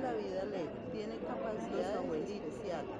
la vida alegre, tiene capacidades especiales,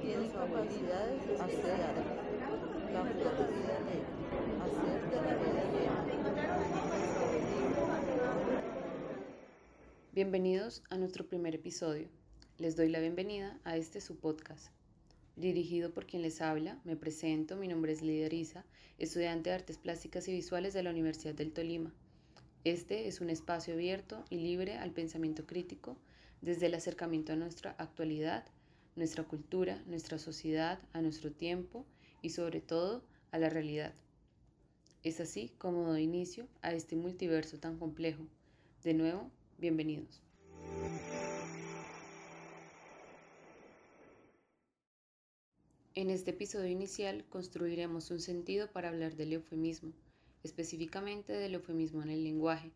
tiene capacidades especiales. La flor de la vida alegre, hacer de la vida alegre. Bienvenidos a nuestro primer episodio. Les doy la bienvenida a este su podcast. Dirigido por quien les habla, me presento, mi nombre es Lidia Riza, estudiante de Artes Plásticas y Visuales de la Universidad del Tolima. Este es un espacio abierto y libre al pensamiento crítico desde el acercamiento a nuestra actualidad, nuestra cultura, nuestra sociedad, a nuestro tiempo y sobre todo a la realidad. Es así como doy inicio a este multiverso tan complejo. De nuevo, bienvenidos. En este episodio inicial construiremos un sentido para hablar del eufemismo, específicamente del eufemismo en el lenguaje.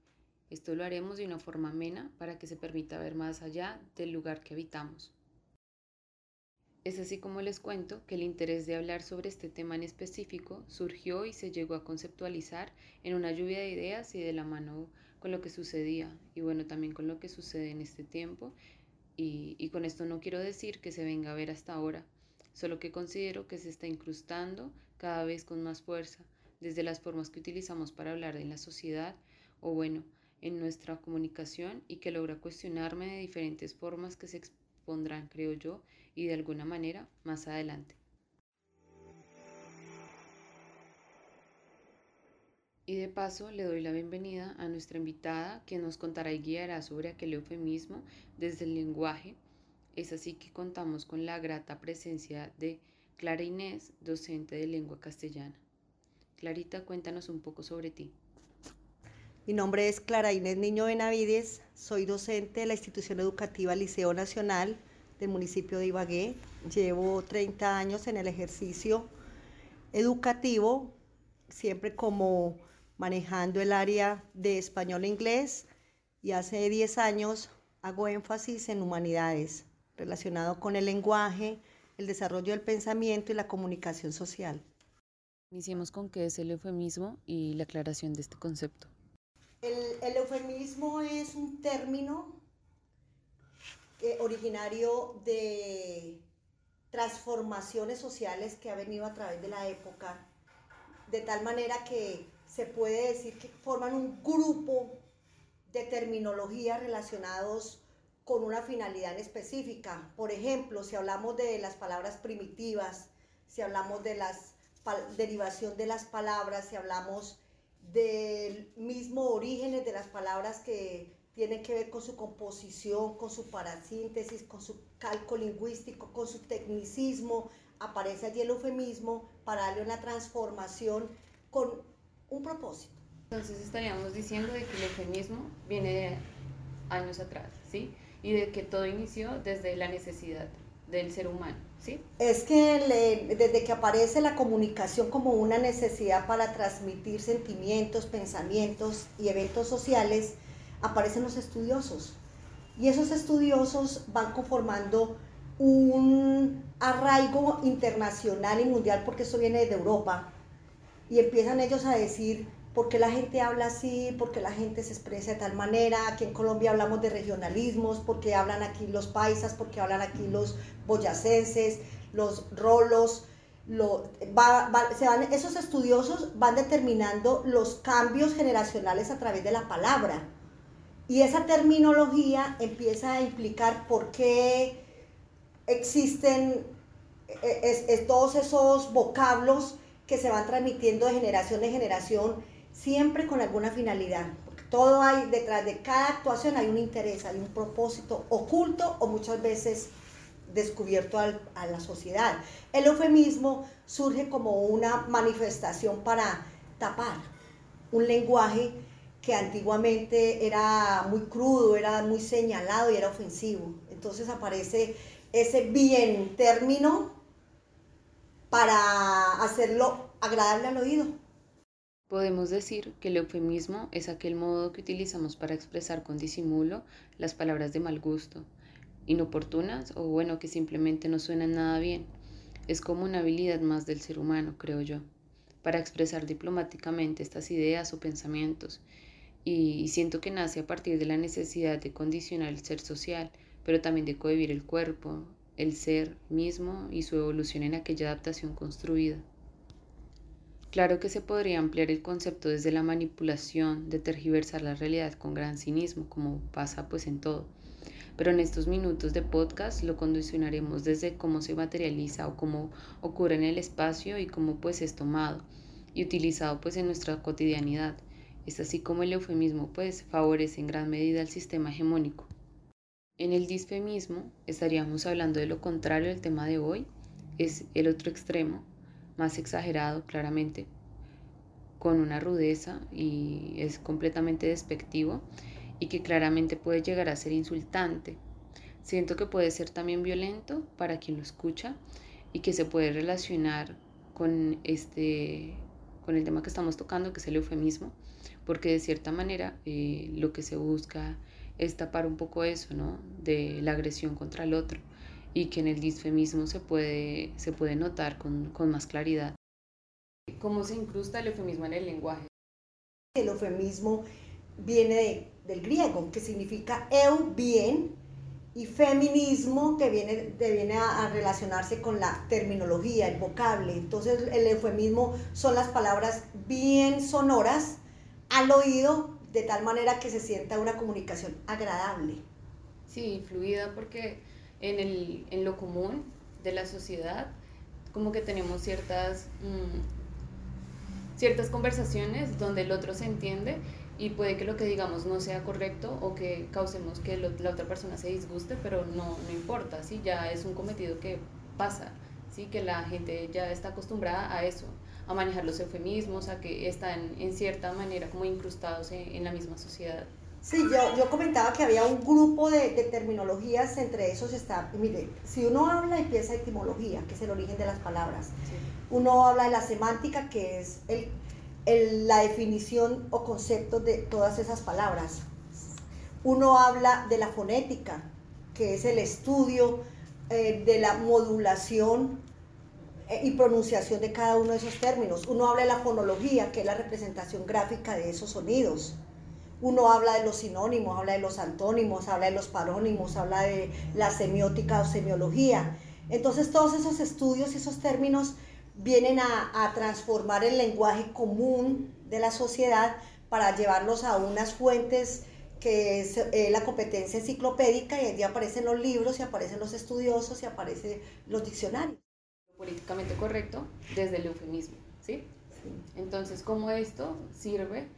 Esto lo haremos de una forma amena para que se permita ver más allá del lugar que habitamos. Es así como les cuento que el interés de hablar sobre este tema en específico surgió y se llegó a conceptualizar en una lluvia de ideas y de la mano con lo que sucedía y bueno también con lo que sucede en este tiempo y, y con esto no quiero decir que se venga a ver hasta ahora, solo que considero que se está incrustando cada vez con más fuerza, desde las formas que utilizamos para hablar en la sociedad o bueno, en nuestra comunicación y que logra cuestionarme de diferentes formas que se expondrán, creo yo, y de alguna manera más adelante. Y de paso le doy la bienvenida a nuestra invitada, que nos contará y guiará sobre aquel eufemismo desde el lenguaje es así que contamos con la grata presencia de Clara Inés, docente de lengua castellana. Clarita, cuéntanos un poco sobre ti. Mi nombre es Clara Inés Niño Benavides, soy docente de la institución educativa Liceo Nacional del municipio de Ibagué. Llevo 30 años en el ejercicio educativo, siempre como manejando el área de español e inglés y hace 10 años hago énfasis en humanidades, relacionado con el lenguaje, el desarrollo del pensamiento y la comunicación social. Iniciemos con qué es el eufemismo y la aclaración de este concepto. El, eufemismo es un término originario de transformaciones sociales que ha venido a través de la época, de tal manera que se puede decir que forman un grupo de terminologías relacionados con una finalidad específica. Por ejemplo, si hablamos de las palabras primitivas, si hablamos de la derivación de las palabras, si hablamos del mismo orígenes de las palabras que tienen que ver con su composición, con su parasíntesis, con su cálculo lingüístico, con su tecnicismo, aparece allí el eufemismo para darle una transformación con un propósito. Entonces estaríamos diciendo de que el eufemismo viene de años atrás, ¿sí? y de que todo inició desde la necesidad del ser humano, ¿sí? Es que desde que aparece la comunicación como una necesidad para transmitir sentimientos, pensamientos y eventos sociales, aparecen los estudiosos. Y esos estudiosos van conformando un arraigo internacional y mundial, porque eso viene de Europa, y empiezan ellos a decir, por qué la gente habla así, por qué la gente se expresa de tal manera. Aquí en Colombia hablamos de regionalismos, porque hablan aquí los paisas, porque hablan aquí los boyacenses, los rolos. se van, esos estudiosos van determinando los cambios generacionales a través de la palabra. Y esa terminología empieza a implicar por qué existen e, todos esos vocablos que se van transmitiendo de generación en generación siempre con alguna finalidad, porque todo hay, detrás de cada actuación hay un interés, hay un propósito oculto o muchas veces descubierto a la sociedad. El eufemismo surge como una manifestación para tapar un lenguaje que antiguamente era muy crudo, era muy señalado y era ofensivo. Entonces aparece ese bien término para hacerlo agradable al oído. Podemos decir que el eufemismo es aquel modo que utilizamos para expresar con disimulo las palabras de mal gusto, inoportunas o bueno que simplemente no suenan nada bien. Es como una habilidad más del ser humano, creo yo, para expresar diplomáticamente estas ideas o pensamientos. y siento que nace a partir de la necesidad de condicionar el ser social, pero también de cohibir el cuerpo, el ser mismo y su evolución en aquella adaptación construida. Claro que se podría ampliar el concepto desde la manipulación, de tergiversar la realidad con gran cinismo, como pasa pues en todo. Pero en estos minutos de podcast lo condicionaremos desde cómo se materializa o cómo ocurre en el espacio y cómo pues es tomado y utilizado pues en nuestra cotidianidad es así como el eufemismo pues favorece en gran medida el sistema hegemónico. En el disfemismo estaríamos hablando de lo contrario del tema de hoy, es el otro extremo, más exagerado claramente, con una rudeza y es completamente despectivo y que claramente puede llegar a ser insultante. Siento que puede ser también violento para quien lo escucha y que se puede relacionar con este con el tema que estamos tocando, que es el eufemismo, porque de cierta manera eh, lo que se busca es tapar un poco eso, ¿no? De la agresión contra el otro y que en el disfemismo se puede, se puede notar con, con más claridad. ¿Cómo se incrusta el eufemismo en el lenguaje? El eufemismo viene del griego, que significa eu, bien, y feminismo, que viene, viene a, a, relacionarse con la terminología, el vocable. Entonces, el eufemismo son las palabras bien sonoras al oído de tal manera que se sienta una comunicación agradable. Sí, fluida porque en, el, en lo común de la sociedad como que tenemos ciertas, mmm, ciertas conversaciones donde el otro se entiende y puede que lo que digamos no sea correcto o que causemos que la otra persona se disguste, pero no, no importa, ¿sí? ya es un cometido que pasa, ¿sí? que la gente ya está acostumbrada a eso a manejar los eufemismos, a que están en cierta manera como incrustados en la misma sociedad. Sí, yo, yo comentaba que había un grupo de, de, terminologías, entre esos está, mire, si uno habla y piensa etimología, que es el origen de las palabras, sí. uno habla de la semántica, que es el, el, la definición o concepto de todas esas palabras. Uno habla de la fonética, que es el estudio eh, de la modulación eh, y pronunciación de cada uno de esos términos. Uno habla de la fonología, que es la representación gráfica de esos sonidos. Uno habla de los sinónimos, habla de los antónimos, habla de los parónimos, habla de la semiótica o semiología. Entonces todos esos estudios y esos términos vienen a, a, transformar el lenguaje común de la sociedad para llevarlos a unas fuentes que es eh, la competencia enciclopédica y allí aparecen los libros y aparecen los estudiosos y aparecen los diccionarios políticamente correcto desde el eufemismo, ¿sí? sí. Entonces, ¿cómo esto sirve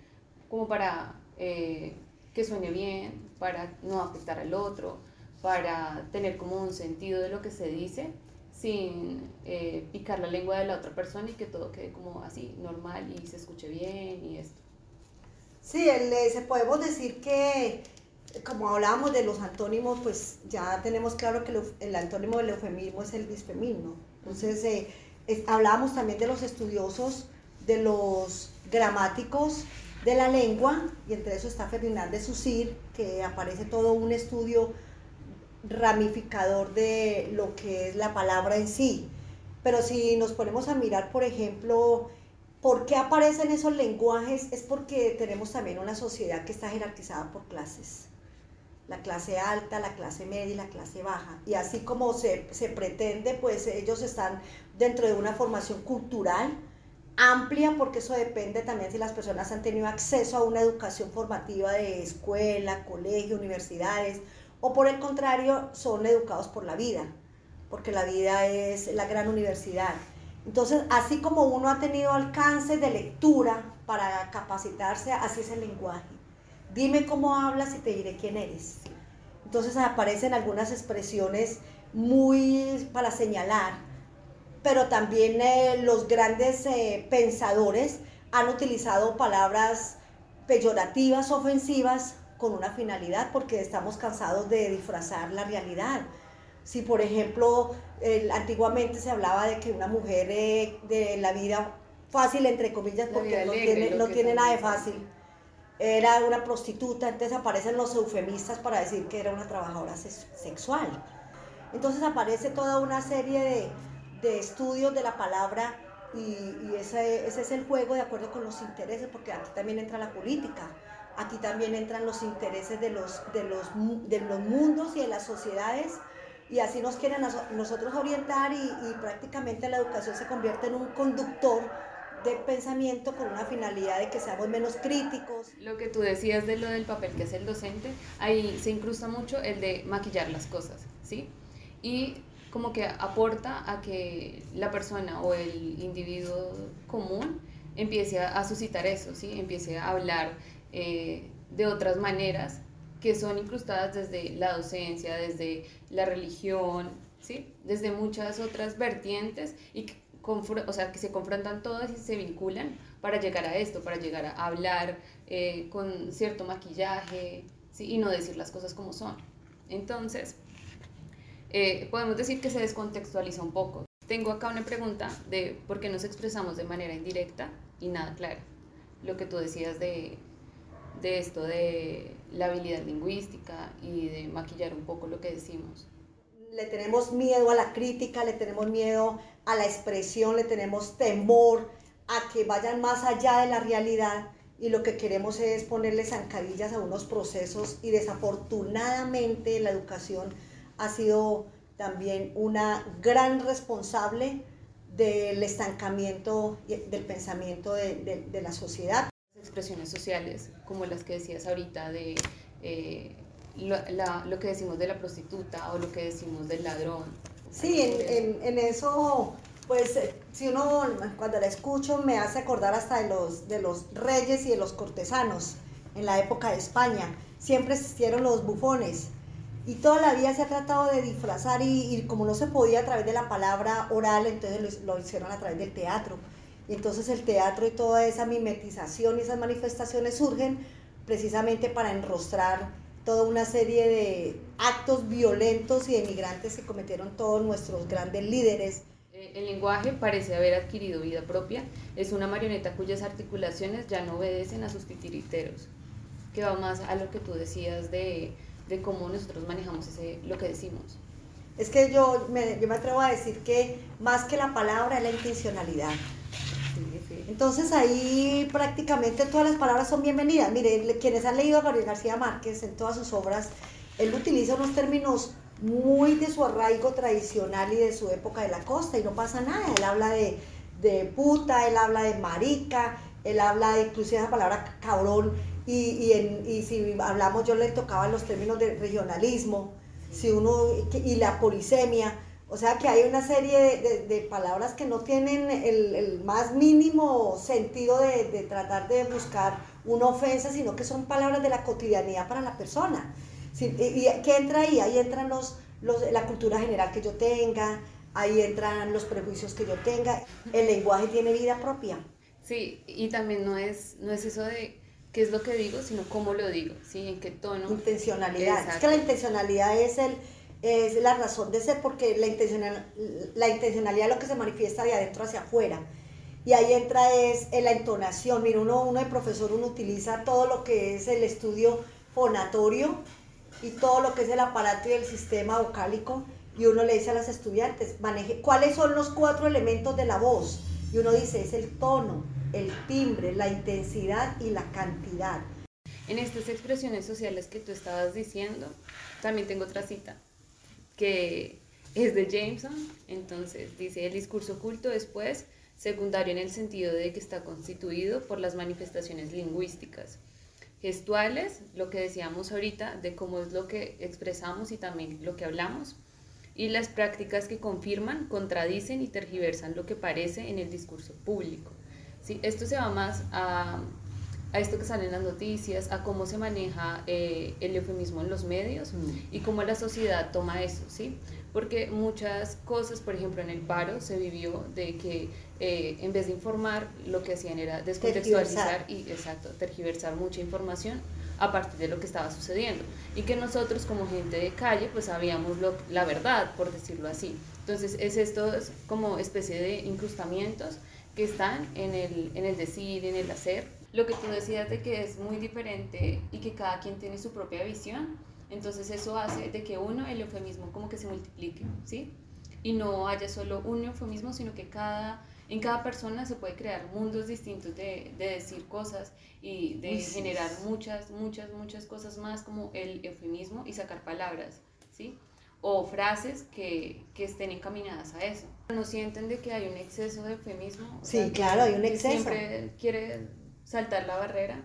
como para eh, que suene bien, para no afectar al otro, para tener como un sentido de lo que se dice sin eh, picar la lengua de la otra persona y que todo quede como así, normal y se escuche bien y esto? Sí, el, se podemos decir que como hablábamos de los antónimos, pues ya tenemos claro que el antónimo del eufemismo es el disfemismo. Entonces, eh, es, hablábamos también de los estudiosos, de los gramáticos de la lengua, y entre eso está Ferdinand de Saussure, que aparece todo un estudio ramificador de lo que es la palabra en sí. Pero si nos ponemos a mirar, por ejemplo, por qué aparecen esos lenguajes, es porque tenemos también una sociedad que está jerarquizada por clases la clase alta, la clase media y la clase baja. Y así como se, se, pretende, pues ellos están dentro de una formación cultural amplia, porque eso depende también si las personas han tenido acceso a una educación formativa de escuela, colegio, universidades, o por el contrario, son educados por la vida, porque la vida es la gran universidad. Entonces, así como uno ha tenido alcance de lectura para capacitarse, así es el lenguaje dime cómo hablas y te diré quién eres. Entonces aparecen algunas expresiones muy para señalar, pero también eh, los grandes eh, pensadores han utilizado palabras peyorativas, ofensivas, con una finalidad, porque estamos cansados de disfrazar la realidad. Si, por ejemplo, antiguamente se hablaba de que una mujer eh, de la vida fácil, entre comillas, porque no tiene, no tiene nada de fácil era una prostituta, entonces aparecen los eufemistas para decir que era una trabajadora sexual. Entonces aparece toda una serie de, de estudios de la palabra y, y ese, ese, es el juego de acuerdo con los intereses, porque aquí también entra la política. aquí también entran los intereses de los, de los, de los mundos y de las sociedades y así nos quieren a nosotros orientar y, y, prácticamente la educación se convierte en un conductor de pensamiento con una finalidad de que seamos menos críticos. Lo que tú decías de lo del papel que es el docente, ahí se incrusta mucho el de maquillar las cosas, ¿sí? Y como que aporta a que la persona o el individuo común empiece a suscitar eso, ¿sí? Empiece a hablar eh, de otras maneras que son incrustadas desde la docencia, desde la religión, ¿sí? desde muchas otras vertientes y que, o sea, que se confrontan todas y se vinculan para llegar a esto, para llegar a hablar eh, con cierto maquillaje ¿sí? y no decir las cosas como son. Entonces, eh, podemos decir que se descontextualiza un poco. Tengo acá una pregunta de por qué nos expresamos de manera indirecta y nada clara. Lo que tú decías de de esto de la habilidad lingüística y de maquillar un poco lo que decimos. Le tenemos miedo a la crítica, le tenemos miedo a la expresión, le tenemos temor a que vayan más allá de la realidad y lo que queremos es ponerle zancadillas a unos procesos y desafortunadamente la educación ha sido también una gran responsable del estancamiento del pensamiento de, de la sociedad expresiones sociales, como las que decías ahorita de eh, lo, lo, que decimos de la prostituta o lo que decimos del ladrón. Sí, en, en, eso, pues eh, si uno cuando la escucho me hace acordar hasta de los, de los reyes y de los cortesanos en la época de España. Siempre existieron los bufones y toda la vida se ha tratado de disfrazar y, y como no se podía a través de la palabra oral, entonces lo, lo hicieron a través del teatro. Y entonces el teatro y toda esa mimetización y esas manifestaciones surgen precisamente para enrostrar toda una serie de actos violentos y denigrantes que cometieron todos nuestros grandes líderes. Eh, el lenguaje parece haber adquirido vida propia, es una marioneta cuyas articulaciones ya no obedecen a sus titiriteros, que va más a lo que tú decías de, de cómo nosotros manejamos ese, lo que decimos. Es que yo me, yo me atrevo a decir que más que la palabra es la intencionalidad. Entonces ahí prácticamente todas las palabras son bienvenidas. Mire, quienes han leído a Gabriel García Márquez en todas sus obras, él utiliza unos términos muy de su arraigo tradicional y de su época de la costa y no pasa nada. Él habla de, de puta, él habla de marica, él habla de inclusive esa palabra cabrón y, y, en, y si hablamos yo le tocaba los términos de regionalismo si uno y la polisemia o sea que hay una serie de, palabras que no tienen el, más mínimo sentido de, tratar de buscar una ofensa, sino que son palabras de la cotidianidad para la persona. ¿Y, qué entra ahí? Ahí entran los, la cultura general que yo tenga, ahí entran los prejuicios que yo tenga. El lenguaje tiene vida propia. Sí, y también no es, no es eso de qué es lo que digo, sino cómo lo digo, ¿sí? En qué tono. Intencionalidad. Es que la intencionalidad es el es la razón de ser porque la, intencional, la intencionalidad es lo que se manifiesta de adentro hacia afuera. Y ahí entra es en la entonación. Mira, uno, uno de profesor, uno utiliza todo lo que es el estudio fonatorio y todo lo que es el aparato y el sistema vocálico y uno le dice a los estudiantes, maneje, ¿cuáles son los cuatro elementos de la voz? Y uno dice, es el tono, el timbre, la intensidad y la cantidad. En estas expresiones sociales que tú estabas diciendo, también tengo otra cita que es de Jameson. Entonces dice, el discurso oculto es pues secundario en el sentido de que está constituido por las manifestaciones lingüísticas, gestuales, lo que decíamos ahorita, de cómo es lo que expresamos y también lo que hablamos, y las prácticas que confirman, contradicen y tergiversan lo que parece en el discurso público. ¿Sí? Esto se va más a a esto que sale en las noticias, a cómo se maneja eh, el eufemismo en los medios mm. y cómo la sociedad toma eso, ¿sí? Porque muchas cosas, por ejemplo, en el paro se vivió de que eh, en vez de informar, lo que hacían era descontextualizar y, exacto, tergiversar mucha información a partir de lo que estaba sucediendo. Y que nosotros como gente de calle, pues sabíamos lo, la verdad, por decirlo así. Entonces, es esto es como especie de incrustamientos que están en el, en el decir, en el hacer, lo que tú decías de que es muy diferente y que cada quien tiene su propia visión, entonces eso hace de que uno, el eufemismo como que se multiplique, ¿sí? Y no haya solo un eufemismo, sino que cada En cada persona se puede crear mundos distintos de, de decir cosas y de generar muchas, muchas, muchas cosas más como el eufemismo y sacar palabras, ¿sí? O frases que, que estén encaminadas a eso. ¿No sienten de que hay un exceso de eufemismo? sí, claro, hay un exceso. Siempre quiere saltar la barrera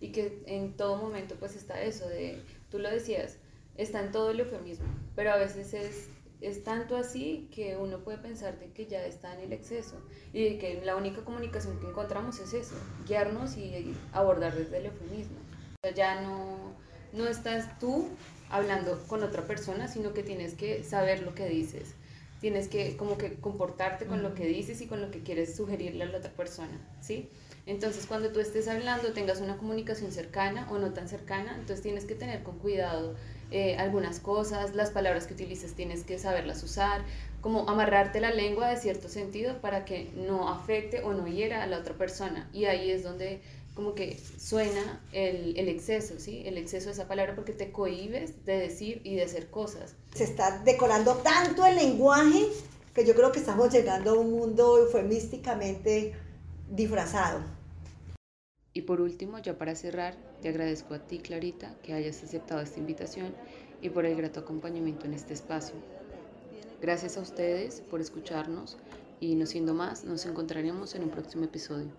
y que en todo momento pues está eso de, tú lo decías, está en todo el eufemismo, pero a veces es, es tanto así que uno puede pensar de que ya está en el exceso y de que la única comunicación que encontramos es eso, guiarnos y abordar desde el eufemismo. Ya no, no estás tú hablando con otra persona, sino que tienes que saber lo que dices. Tienes que como que comportarte con lo que dices y con lo que quieres sugerirle a la otra persona, ¿sí? Entonces, cuando tú estés hablando, tengas una comunicación cercana o no tan cercana, entonces tienes que tener con cuidado eh, algunas cosas, las palabras que utilices tienes que saberlas usar, como amarrarte la lengua de cierto sentido para que no afecte o no hiera a la otra persona. Y ahí es donde como que suena el, el, exceso, ¿sí? El exceso de esa palabra porque te cohibes de decir y de hacer cosas. Se está decorando tanto el lenguaje que yo creo que estamos llegando a un mundo eufemísticamente disfrazado. Y por último, ya para cerrar, te agradezco a ti, Clarita, que hayas aceptado esta invitación y por el grato acompañamiento en este espacio. Gracias a ustedes por escucharnos y no siendo más, nos encontraremos en un próximo episodio.